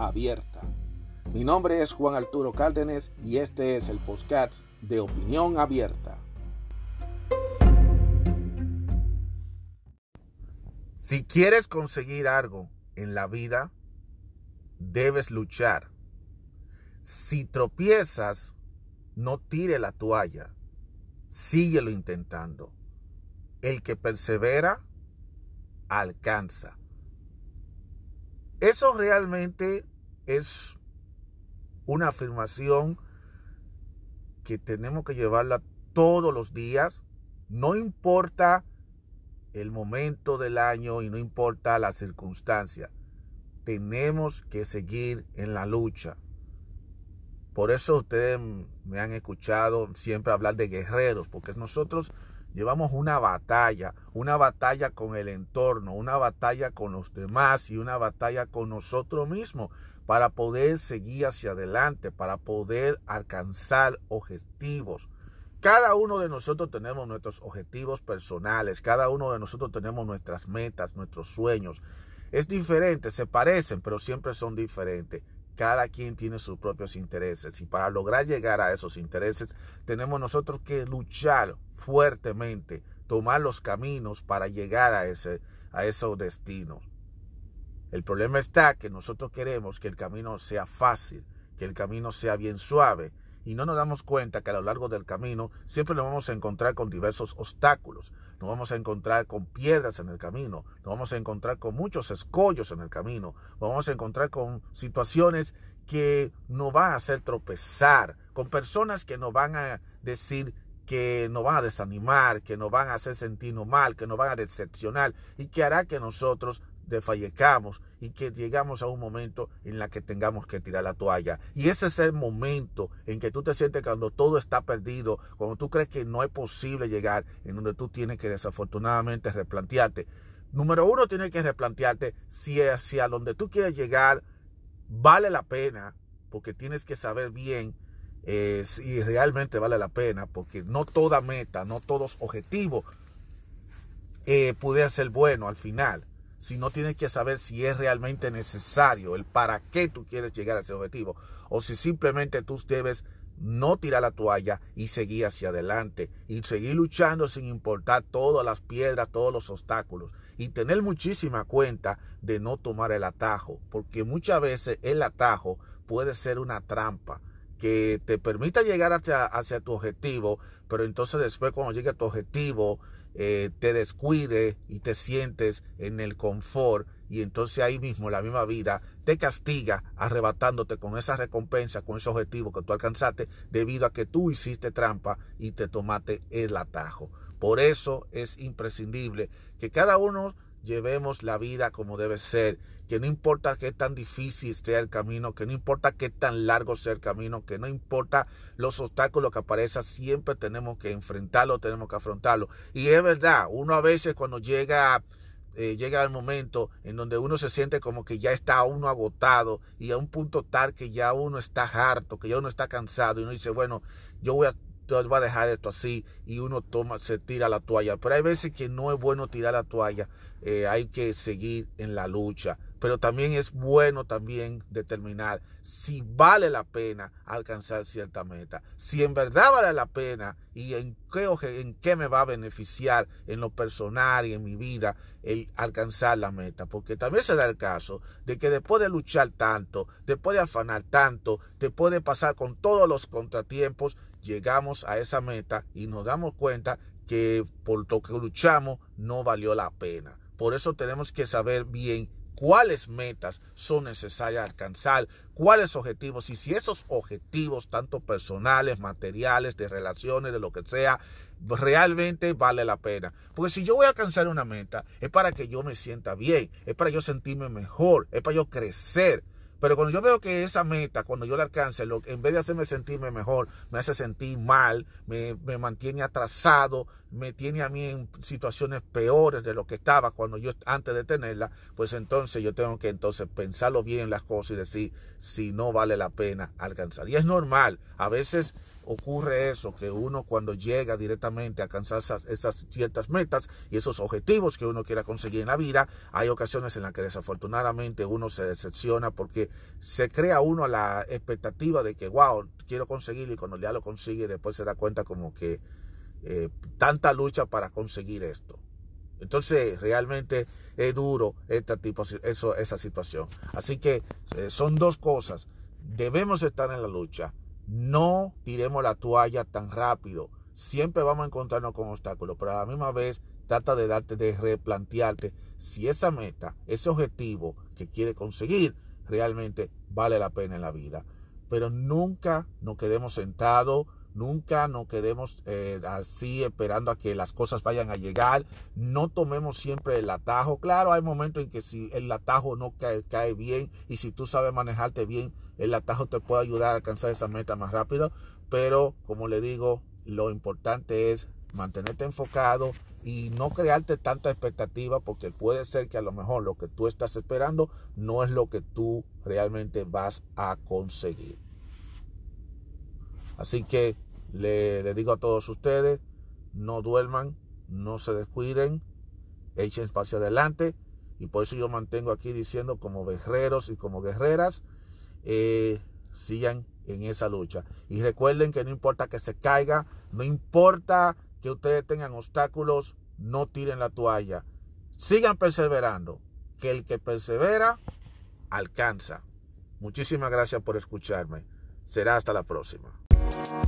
abierta. Mi nombre es Juan Arturo Cárdenas y este es el podcast de Opinión Abierta. Si quieres conseguir algo en la vida, debes luchar. Si tropiezas, no tire la toalla. Síguelo intentando. El que persevera, alcanza. Eso realmente es una afirmación que tenemos que llevarla todos los días. No importa el momento del año y no importa la circunstancia. Tenemos que seguir en la lucha. Por eso ustedes me han escuchado siempre hablar de guerreros, porque nosotros llevamos una batalla, una batalla con el entorno, una batalla con los demás y una batalla con nosotros mismos para poder seguir hacia adelante, para poder alcanzar objetivos. Cada uno de nosotros tenemos nuestros objetivos personales, cada uno de nosotros tenemos nuestras metas, nuestros sueños. Es diferente, se parecen, pero siempre son diferentes. Cada quien tiene sus propios intereses y para lograr llegar a esos intereses tenemos nosotros que luchar fuertemente, tomar los caminos para llegar a, ese, a esos destinos. El problema está que nosotros queremos que el camino sea fácil, que el camino sea bien suave, y no nos damos cuenta que a lo largo del camino siempre nos vamos a encontrar con diversos obstáculos, nos vamos a encontrar con piedras en el camino, nos vamos a encontrar con muchos escollos en el camino, nos vamos a encontrar con situaciones que nos van a hacer tropezar, con personas que nos van a decir que nos van a desanimar, que nos van a hacer sentirnos mal, que nos van a decepcionar y que hará que nosotros desfallecamos y que llegamos a un momento en la que tengamos que tirar la toalla. Y ese es el momento en que tú te sientes cuando todo está perdido, cuando tú crees que no es posible llegar, en donde tú tienes que desafortunadamente replantearte. Número uno, tienes que replantearte si hacia donde tú quieres llegar vale la pena, porque tienes que saber bien eh, si realmente vale la pena, porque no toda meta, no todos objetivos eh, puede ser bueno al final si no tienes que saber si es realmente necesario, el para qué tú quieres llegar a ese objetivo, o si simplemente tú debes no tirar la toalla y seguir hacia adelante y seguir luchando sin importar todas las piedras, todos los obstáculos y tener muchísima cuenta de no tomar el atajo, porque muchas veces el atajo puede ser una trampa que te permita llegar hacia, hacia tu objetivo, pero entonces después cuando llegue a tu objetivo eh, te descuide y te sientes en el confort y entonces ahí mismo la misma vida te castiga arrebatándote con esa recompensa, con ese objetivo que tú alcanzaste debido a que tú hiciste trampa y te tomaste el atajo. Por eso es imprescindible que cada uno llevemos la vida como debe ser, que no importa qué tan difícil sea el camino, que no importa qué tan largo sea el camino, que no importa los obstáculos que aparezcan, siempre tenemos que enfrentarlo, tenemos que afrontarlo. Y es verdad, uno a veces cuando llega eh, llega el momento en donde uno se siente como que ya está uno agotado y a un punto tal que ya uno está harto, que ya uno está cansado y uno dice, bueno, yo voy a va a dejar esto así y uno toma, se tira la toalla. Pero hay veces que no es bueno tirar la toalla, eh, hay que seguir en la lucha. Pero también es bueno también determinar si vale la pena alcanzar cierta meta. Si en verdad vale la pena y en qué, me va a beneficiar en lo personal y en mi vida alcanzar la meta. Porque también se da el caso de que después de luchar tanto, después de afanar tanto, después de pasar con todos los contratiempos, llegamos a esa meta y nos damos cuenta que por lo que luchamos no valió la pena. Por eso tenemos que saber bien cuáles metas son necesarias alcanzar, cuáles objetivos y si esos objetivos, tanto personales, materiales, de relaciones, de lo que sea, realmente vale la pena. Porque si yo voy a alcanzar una meta, es para que yo me sienta bien, es para yo sentirme mejor, es para yo crecer. Pero cuando yo veo que esa meta, cuando yo la alcance, lo, en vez de hacerme sentirme mejor, me hace sentir mal, me, me mantiene atrasado, me tiene a mí en situaciones peores de lo que estaba cuando yo antes de tenerla, pues entonces yo tengo que entonces pensarlo bien las cosas y decir si no vale la pena alcanzar. Y es normal, a veces ocurre eso, que uno cuando llega directamente a alcanzar esas, ciertas metas y esos objetivos que uno quiera conseguir en la vida, hay ocasiones en las que desafortunadamente uno se decepciona porque se crea uno la expectativa de que, wow, quiero conseguirlo y cuando ya lo consigue después se da cuenta como que eh, tanta lucha para conseguir esto. Entonces realmente es duro este tipo, eso, esa situación. Así que eh, son dos cosas. Debemos estar en la lucha no tiremos la toalla tan rápido. Siempre vamos a encontrarnos con obstáculos, pero a la misma vez trata de darte, de replantearte si esa meta, ese objetivo que quiere conseguir, realmente vale la pena en la vida. Pero nunca nos quedemos sentados, nunca nos quedemos eh, así esperando a que las cosas vayan a llegar. No tomemos siempre el atajo. Claro, hay momentos en que si el atajo no cae, cae bien y si tú sabes manejarte bien, el atajo te puede ayudar a alcanzar esa meta más rápido, pero como le digo, lo importante es mantenerte enfocado y no crearte tanta expectativa porque puede ser que a lo mejor lo que tú estás esperando no es lo que tú realmente vas a conseguir. Así que le, digo a todos ustedes, no duerman, no se descuiden, echen hacia adelante y por eso yo mantengo aquí diciendo como guerreros y como guerreras, eh, sigan en esa lucha. Y recuerden que no importa que se caiga, no importa que ustedes tengan obstáculos, no tiren la toalla. Sigan perseverando, que el que persevera alcanza. Muchísimas gracias por escucharme. Será hasta la próxima. Thank you.